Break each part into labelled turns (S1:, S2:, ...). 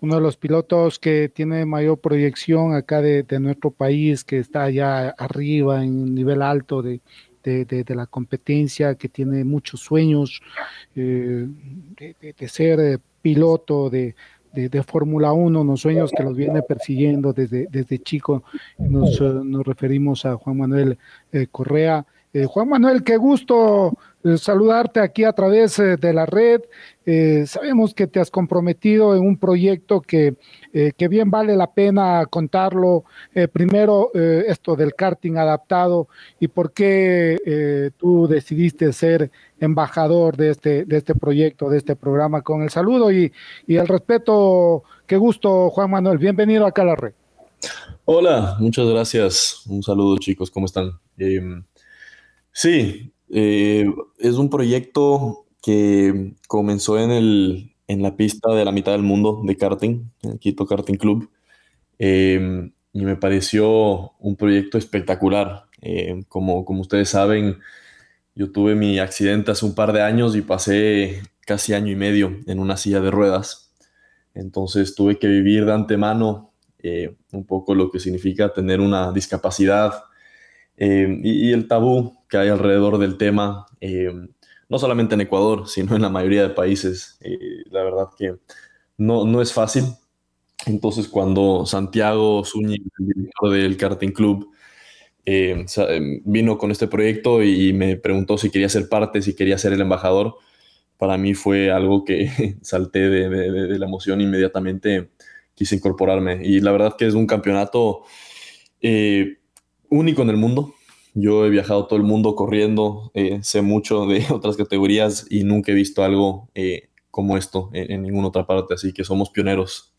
S1: uno de los pilotos que tiene mayor proyección acá de, nuestro país, que está allá arriba en un nivel alto de, la competencia, que tiene muchos sueños eh, de, ser eh, piloto de, Fórmula 1, unos sueños que los viene persiguiendo desde, desde chico. Nos, eh, nos referimos a Juan Manuel Correa. Juan Manuel, qué gusto eh, saludarte aquí a través eh, de la red. Eh, sabemos que te has comprometido en un proyecto que, que bien vale la pena contarlo. primero, esto del karting adaptado y por qué tú decidiste ser embajador de este, de este proyecto, de este programa. Con el saludo y, y el respeto. Qué gusto, Juan Manuel. Bienvenido acá a la red.
S2: Hola, muchas gracias. Un saludo, chicos. ¿Cómo están? Em, sí, eh, es un proyecto que comenzó en, el, en la pista de la mitad del mundo de karting, el Quito Karting Club, em, y me pareció un proyecto espectacular. Em, como, como ustedes saben, yo tuve mi accidente hace un par de años y pasé casi año y medio en una silla de ruedas. Entonces tuve que vivir de antemano eh, un poco lo que significa tener una discapacidad em, y, el tabú que hay alrededor del tema, eh, no solamente en Ecuador, sino en la mayoría de países. Eh, la verdad que no, no es fácil. Entonces, cuando Santiago Zúñiga, el director del Karting Club, eh, vino con este proyecto y me preguntó si quería ser parte, si quería ser el embajador, para mí fue algo que salté de, de la emoción inmediatamente, quise incorporarme. Y la verdad que es un campeonato único en el mundo. Yo he viajado todo el mundo corriendo, eh, sé mucho de otras categorías y nunca he visto algo eh, como esto en, ninguna otra parte, así que somos pioneros.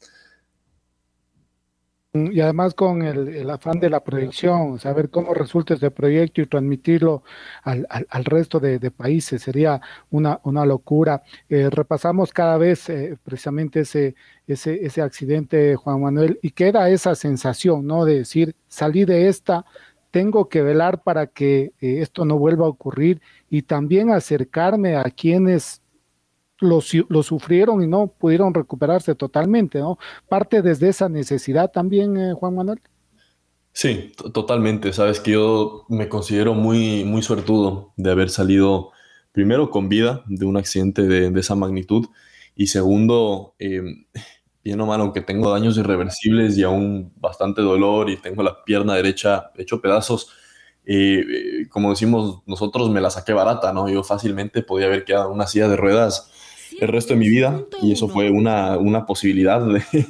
S1: Y además con el, afán de la proyección, saber cómo resulta este proyecto y transmitirlo al, resto de, países sería una, una locura. Eh, repasamos cada vez precisamente ese, ese, ese accidente, Juan Manuel, y queda esa sensación, ¿no? De decir, salí de esta, tengo que velar para que eh, esto no vuelva a ocurrir y también acercarme a quienes lo, sufrieron y no pudieron recuperarse totalmente, ¿no? Parte desde esa necesidad también, eh, Juan Manuel.
S2: Sí, totalmente. Sabes que yo me considero muy, muy suertudo de haber salido primero con vida de un accidente de, esa magnitud y segundo, em, bien o mal, aunque tengo daños irreversibles y aún bastante dolor y tengo la pierna derecha hecho pedazos, eh, como decimos nosotros, me la saqué barata, ¿no? Yo fácilmente podía haber quedado en una silla de ruedas el resto de mi vida y eso fue una, una posibilidad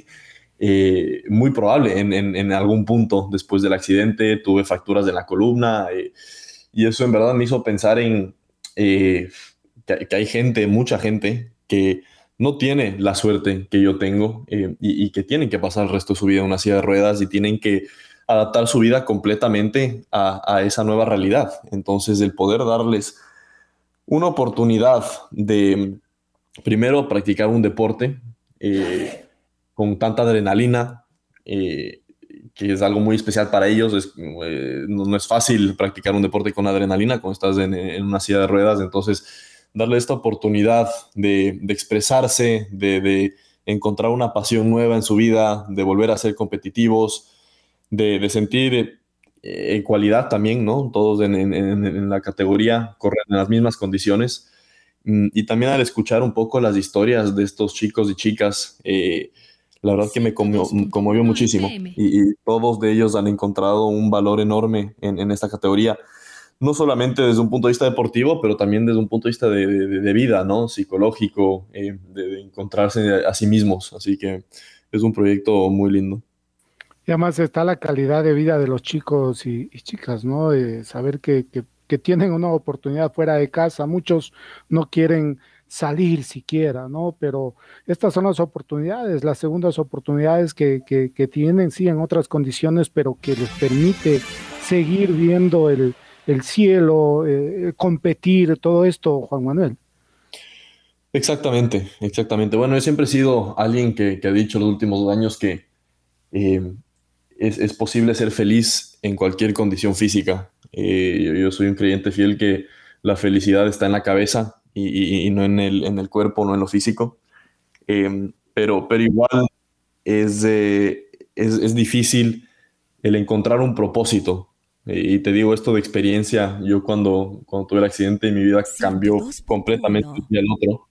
S2: eh, muy probable en, en, algún punto después del accidente. Tuve fracturas de la columna eh, y eso en verdad me hizo pensar en que, que hay gente, mucha gente, que no tiene la suerte que yo tengo eh, y, que tienen que pasar el resto de su vida en una silla de ruedas y tienen que adaptar su vida completamente a, esa nueva realidad. Entonces, el poder darles una oportunidad de, primero, practicar un deporte eh, con tanta adrenalina, eh, que es algo muy especial para ellos. no, es fácil practicar un deporte con adrenalina cuando estás en, en una silla de ruedas. Entonces, darle esta oportunidad de, expresarse, de, encontrar una pasión nueva en su vida, de volver a ser competitivos, de, sentir eh, cualidad también, ¿no? Todos en, la categoría corren en las mismas condiciones. Mm, y también al escuchar un poco las historias de estos chicos y chicas, eh, la verdad que me conmovió, muchísimo. Y, y, todos de ellos han encontrado un valor enorme en, esta categoría no solamente desde un punto de vista deportivo, pero también desde un punto de vista de, vida, ¿no? Psicológico, eh, de, encontrarse a sí mismos. Así que es un proyecto muy lindo.
S1: Y además está la calidad de vida de los chicos y, chicas, ¿no? De saber que, que, tienen una oportunidad fuera de casa. Muchos no quieren salir siquiera, ¿no? Pero estas son las oportunidades, las segundas oportunidades que, que tienen, sí, en otras condiciones, pero que les permite seguir viendo el, el cielo, eh, competir, todo esto, Juan Manuel.
S2: Exactamente, exactamente. Bueno, yo siempre sido alguien que, ha dicho los últimos años que eh, es, posible ser feliz en cualquier condición física. Eh, yo, soy un creyente fiel que la felicidad está en la cabeza y, no en el, en el, cuerpo, no en lo físico. pero, pero igual es, es, es difícil el encontrar un propósito y te digo esto de experiencia, yo cuando, cuando tuve el accidente mi vida cambió completamente y al otro.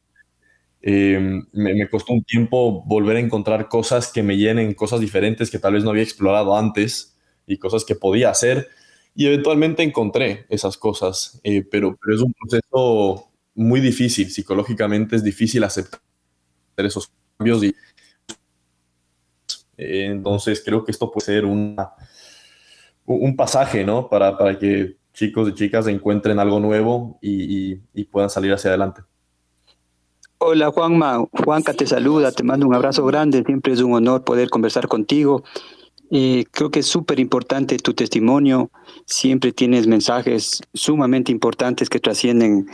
S2: Em, me, costó un tiempo volver a encontrar cosas que me llenen, cosas diferentes que tal vez no había explorado antes y cosas que podía hacer. Y eventualmente encontré esas cosas, eh, pero, pero es un proceso muy difícil, psicológicamente es difícil aceptar esos cambios. Y, eh, entonces creo que esto puede ser un pasaje, ¿no? Para, para que chicos y chicas encuentren algo nuevo y, puedan salir hacia adelante.
S3: Hola Juanma, Juanca te saluda, te mando un abrazo grande, siempre es un honor poder conversar contigo. Eh, creo que es súper importante tu testimonio, siempre tienes mensajes sumamente importantes que trascienden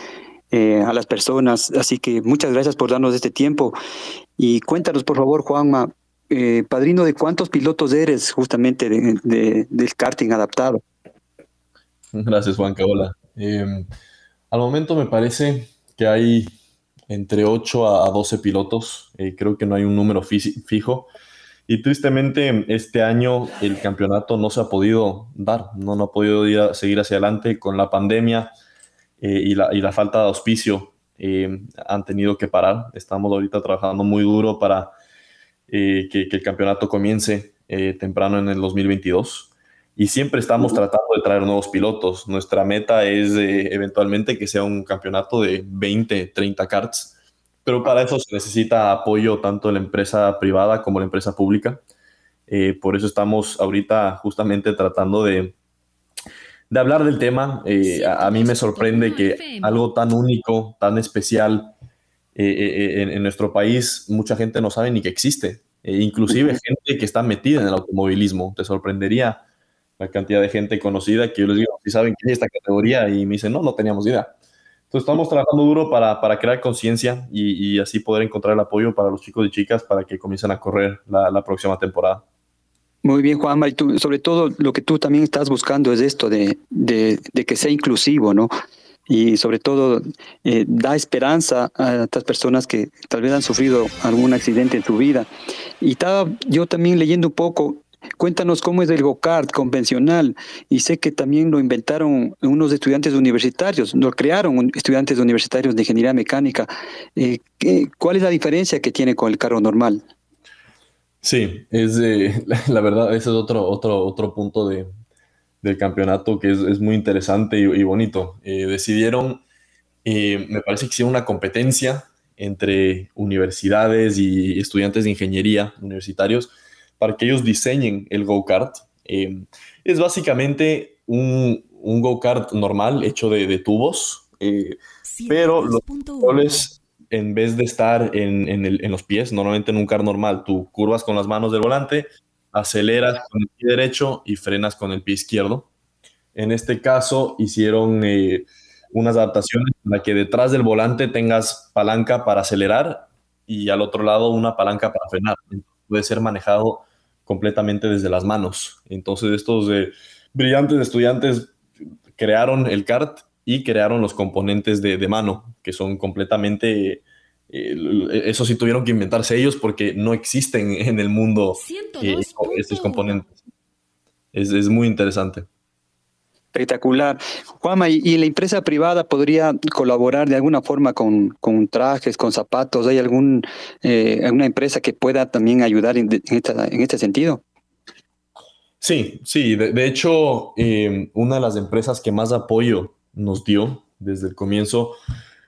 S3: eh, a las personas, así que muchas gracias por darnos este tiempo. Y cuéntanos por favor, Juanma, eh, padrino de cuántos pilotos eres justamente del karting adaptado.
S2: Gracias, Juan Caola. Em, al momento me parece que hay entre 8 a 12 pilotos. Eh, creo que no hay un número fijo. Y tristemente este año el campeonato no se ha podido dar, no, no ha podido ir a, seguir hacia adelante con la pandemia eh, y, la, y, la, falta de auspicio. han tenido que parar. Estamos ahorita trabajando muy duro para eh, que, el campeonato comience eh, temprano en el 2022. Y siempre estamos tratando de traer nuevos pilotos. Nuestra meta es eh, eventualmente que sea un campeonato de 20, 30 karts. Pero para eso se necesita apoyo tanto de la empresa privada como la empresa pública. por eso estamos ahorita justamente tratando de, de hablar del tema. a, mí me sorprende que algo tan único, tan especial, eh, eh, en, nuestro país mucha gente no sabe ni que existe. E inclusive gente que está metida en el automovilismo. Te sorprendería la cantidad de gente conocida que yo les digo, si saben que hay esta categoría y me dicen, no, no teníamos idea. Entonces estamos trabajando duro para, para crear conciencia y, así poder encontrar el apoyo para los chicos y chicas para que comiencen a correr la, la próxima temporada.
S3: Muy bien, Juanma, y tú, sobre todo lo que tú también estás buscando es esto de, de, de que sea inclusivo, ¿no? y sobre todo eh, da esperanza a estas personas que tal vez han sufrido algún accidente en su vida. Y estaba yo también leyendo un poco, cuéntanos cómo es el go-kart convencional y sé que también lo inventaron unos estudiantes universitarios, lo crearon estudiantes universitarios de ingeniería mecánica. Eh, ¿Cuál es la diferencia que tiene con el carro normal?
S2: Sí, es la, verdad, ese es otro, otro, otro punto de, del campeonato que es, muy interesante y, bonito. Eh, decidieron, eh, me parece que hicieron una competencia entre universidades y estudiantes de ingeniería universitarios para que ellos diseñen el go-kart. Eh, es básicamente un, un go-kart normal hecho de, tubos, pero los controles, en vez de estar en, en, los pies, normalmente en un kart normal, tú curvas con las manos del volante aceleras con el pie derecho y frenas con el pie izquierdo. En este caso hicieron eh, unas adaptaciones para que detrás del volante tengas palanca para acelerar y al otro lado una palanca para frenar. puede ser manejado completamente desde las manos. Entonces estos eh, brillantes estudiantes crearon el kart y crearon los componentes de, de mano, que son completamente eso sí tuvieron que inventarse ellos porque no existen en el mundo eh, estos componentes. Es, es, muy interesante.
S3: Espectacular. Juanma, ¿y, la empresa privada podría colaborar de alguna forma con, trajes, con zapatos? ¿Hay eh, alguna empresa que pueda también ayudar en, este sentido?
S2: Sí, sí, de, hecho, em, una de las empresas que más apoyo nos dio desde el comienzo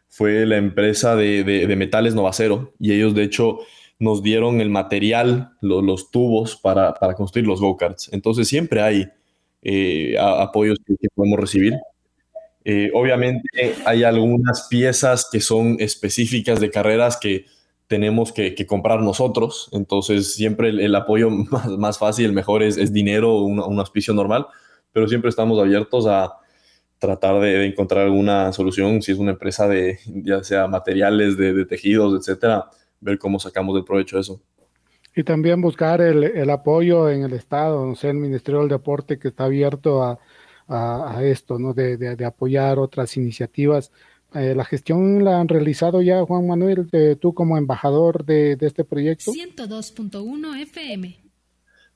S2: fue la empresa de, metales Novacero y ellos de hecho nos dieron el material, los tubos para, construir los go-karts. Entonces siempre hay eh, apoyos que, podemos recibir. Eh, obviamente hay algunas piezas que son específicas de carreras que tenemos que, comprar nosotros. Entonces siempre el, apoyo más, fácil, el mejor es, dinero o un, auspicio normal, pero siempre estamos abiertos a tratar de, encontrar alguna solución, si es una empresa de ya sea materiales, de, tejidos, etcétera, ver cómo sacamos el provecho de eso.
S1: Y también buscar el, apoyo en el Estado, no sé, el Ministerio del Deporte que está abierto a, esto, ¿no? De, apoyar otras iniciativas. Eh, ¿La gestión la han realizado ya, Juan Manuel, tú como embajador de, este proyecto?
S4: 102.1 FM.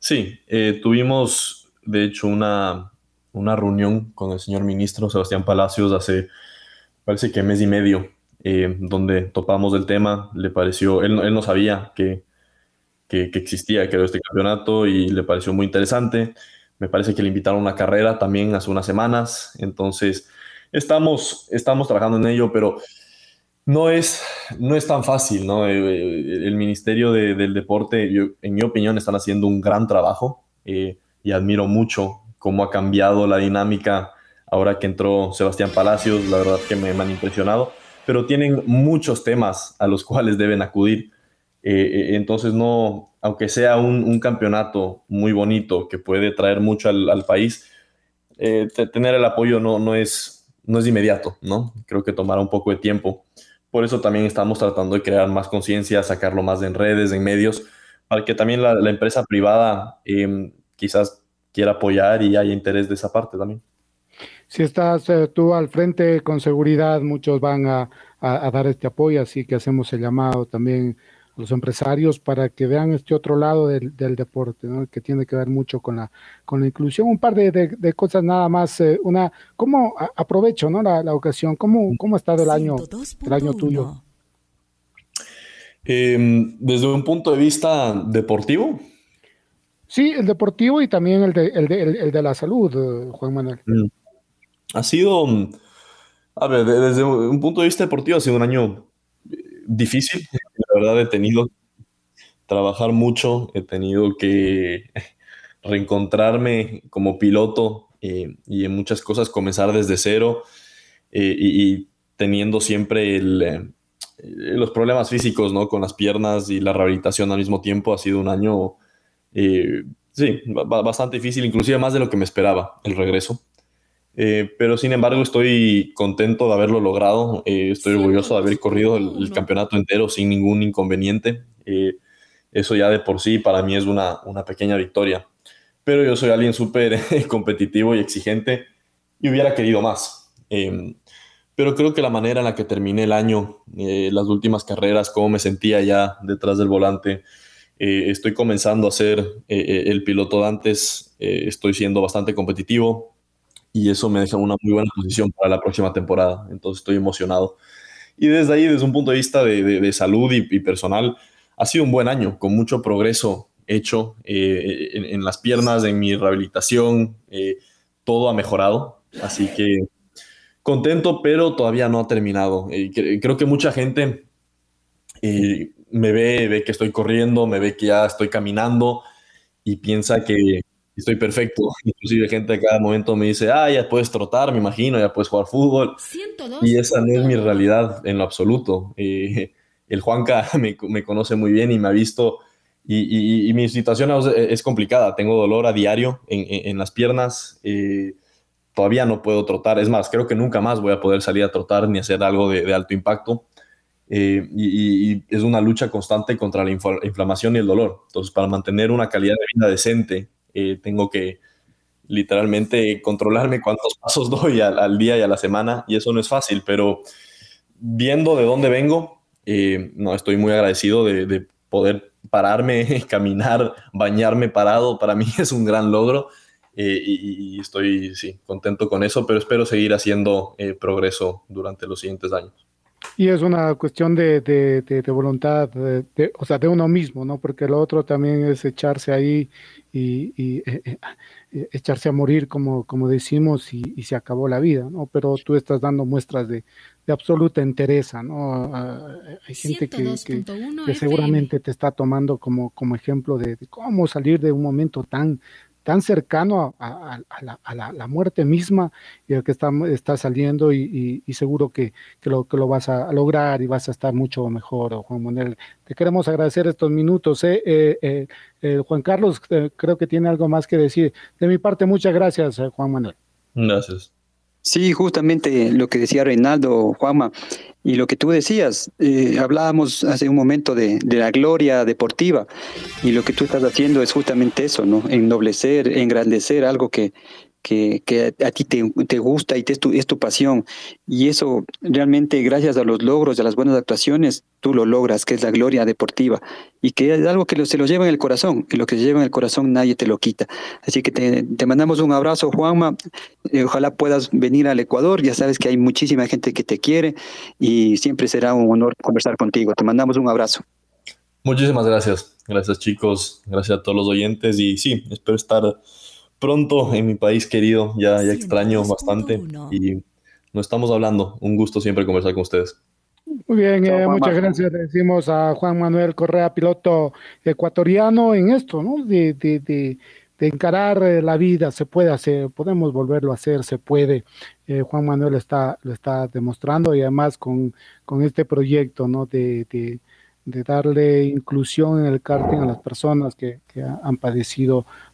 S2: Sí, eh, tuvimos, de hecho, una, una reunión con el señor ministro Sebastián Palacios hace, parece que mes y medio, eh, donde topamos el tema. Le pareció, él, él no sabía que, que, existía, que era este campeonato y le pareció muy interesante. Me parece que le invitaron a una carrera también hace unas semanas. Entonces, estamos, estamos trabajando en ello, pero no es, no es tan fácil, ¿no? Eh, eh, el Ministerio del Deporte, en mi opinión, están haciendo un gran trabajo y admiro mucho cómo ha cambiado la dinámica ahora que entró Sebastián Palacios, la verdad que me, han impresionado, pero tienen muchos temas a los cuales deben acudir. Eh, eh, entonces, no, aunque sea un, campeonato muy bonito que puede traer mucho al, país, eh, tener el apoyo no, no, es, no es inmediato, ¿no? Creo que tomará un poco de tiempo. Por eso también estamos tratando de crear más conciencia, sacarlo más en redes, en medios, para que también la, empresa privada quizás quiera apoyar y haya interés de esa parte también.
S1: Si estás tú al frente, con seguridad muchos van a, dar este apoyo, así que hacemos el llamado también a los empresarios para que vean este otro lado del, deporte, que tiene que ver mucho con la, con la inclusión. Un par de, cosas nada más. Eh, una, ¿cómo aprovecho ¿no? la, ocasión? ¿Cómo, ¿Cómo ha estado el año, el año tuyo?
S2: Em, desde un punto de vista deportivo,
S1: Sí, el deportivo y también el de, el de, el, de la salud, Juan Manuel. Mm.
S2: Ha sido, a ver, desde un punto de vista deportivo ha sido un año eh, difícil. He tenido que trabajar mucho, he tenido que reencontrarme como piloto eh, y en muchas cosas comenzar desde cero y, teniendo siempre los problemas físicos, ¿no? Con las piernas y la rehabilitación al mismo tiempo ha sido un año eh, sí, bastante difícil, inclusive más de lo que me esperaba el regreso. Eh, pero sin embargo estoy contento de haberlo logrado, eh, estoy orgulloso de haber corrido el, campeonato entero sin ningún inconveniente. eso ya de por sí para mí es una, una pequeña victoria. Pero yo soy alguien súper competitivo y exigente y hubiera querido más. Em, pero creo que la manera en la que terminé el año, las últimas carreras, cómo me sentía ya detrás del volante, eh, estoy comenzando a ser eh, eh, el piloto de antes, estoy siendo bastante competitivo y eso me deja una muy buena posición para la próxima temporada, entonces estoy emocionado. Y desde ahí, desde un punto de vista de, salud y, personal, ha sido un buen año, con mucho progreso hecho en, las piernas, en mi rehabilitación, todo ha mejorado, así que contento, pero todavía no ha terminado. creo que mucha gente me ve, ve que estoy corriendo, me ve que ya estoy caminando y piensa que estoy perfecto. Inclusive gente a cada momento me dice, ah, ya puedes trotar, me imagino, ya puedes jugar fútbol. Y esa no es mi realidad en lo absoluto. Eh, el Juanca me, me, conoce muy bien y me ha visto y, mi situación es, complicada. Tengo dolor a diario en, en, las piernas. Eh, todavía no puedo trotar. Es más, creo que nunca más voy a poder salir a trotar ni hacer algo de, de alto impacto. Eh, y, es una lucha constante contra la inflamación y el dolor. Entonces, para mantener una calidad de vida decente, eh, tengo que literalmente controlarme cuántos pasos doy al, día y a la semana, y eso no es fácil, pero viendo de dónde vengo, eh, no, estoy muy agradecido de, poder pararme, caminar, bañarme parado, para mí es un gran logro. y, estoy sí, contento con eso, pero espero seguir haciendo progreso durante los siguientes años.
S1: Y es una cuestión de, de, de, voluntad, o sea, de uno mismo, ¿no? Porque lo otro también es echarse ahí y, y eh, eh, eh, echarse a morir, como, como decimos, y, y, se acabó la vida, ¿no? Pero tú estás dando muestras de, de absoluta entereza, ¿no? Hay gente que, que, que seguramente te está tomando como, como ejemplo de, de, cómo salir de un momento tan, tan cercano a, la, muerte misma el que está, está saliendo y, seguro que, que, lo, que lo vas a lograr y vas a estar mucho mejor, Juan Manuel. Te queremos agradecer estos minutos. ¿eh? Eh, eh, eh Juan Carlos eh, creo que tiene algo más que decir. De mi parte, muchas gracias, eh, Juan Manuel.
S2: Gracias.
S3: Sí, justamente lo que decía Reinaldo, Juanma, y lo que tú decías, eh, hablábamos hace un momento de, de, la gloria deportiva, y lo que tú estás haciendo es justamente eso, ¿no? Ennoblecer, engrandecer algo que, que, que a ti te, te, gusta y te es, tu, es tu pasión. Y eso realmente gracias a los logros a las buenas actuaciones, tú lo logras, que es la gloria deportiva. Y que es algo que lo, se lo lleva en el corazón. Y lo que se lleva en el corazón nadie te lo quita. Así que te, te mandamos un abrazo, Juanma. Eh, ojalá puedas venir al Ecuador. Ya sabes que hay muchísima gente que te quiere y siempre será un honor conversar contigo. Te mandamos un abrazo.
S2: Muchísimas gracias. Gracias chicos. Gracias a todos los oyentes. Y sí, espero estar pronto en mi país querido. Ya, ya extraño bastante y no estamos hablando. Un gusto siempre conversar con ustedes.
S1: Muy bien, eh, muchas gracias. Le decimos a Juan Manuel Correa, piloto ecuatoriano, en esto, ¿no? De, de, de, de encarar eh, la vida, se puede hacer, podemos volverlo a hacer, se puede. Eh, Juan Manuel está, lo está demostrando y además con, con este proyecto, ¿no? De, de, de darle inclusión en el karting a las personas que, que han padecido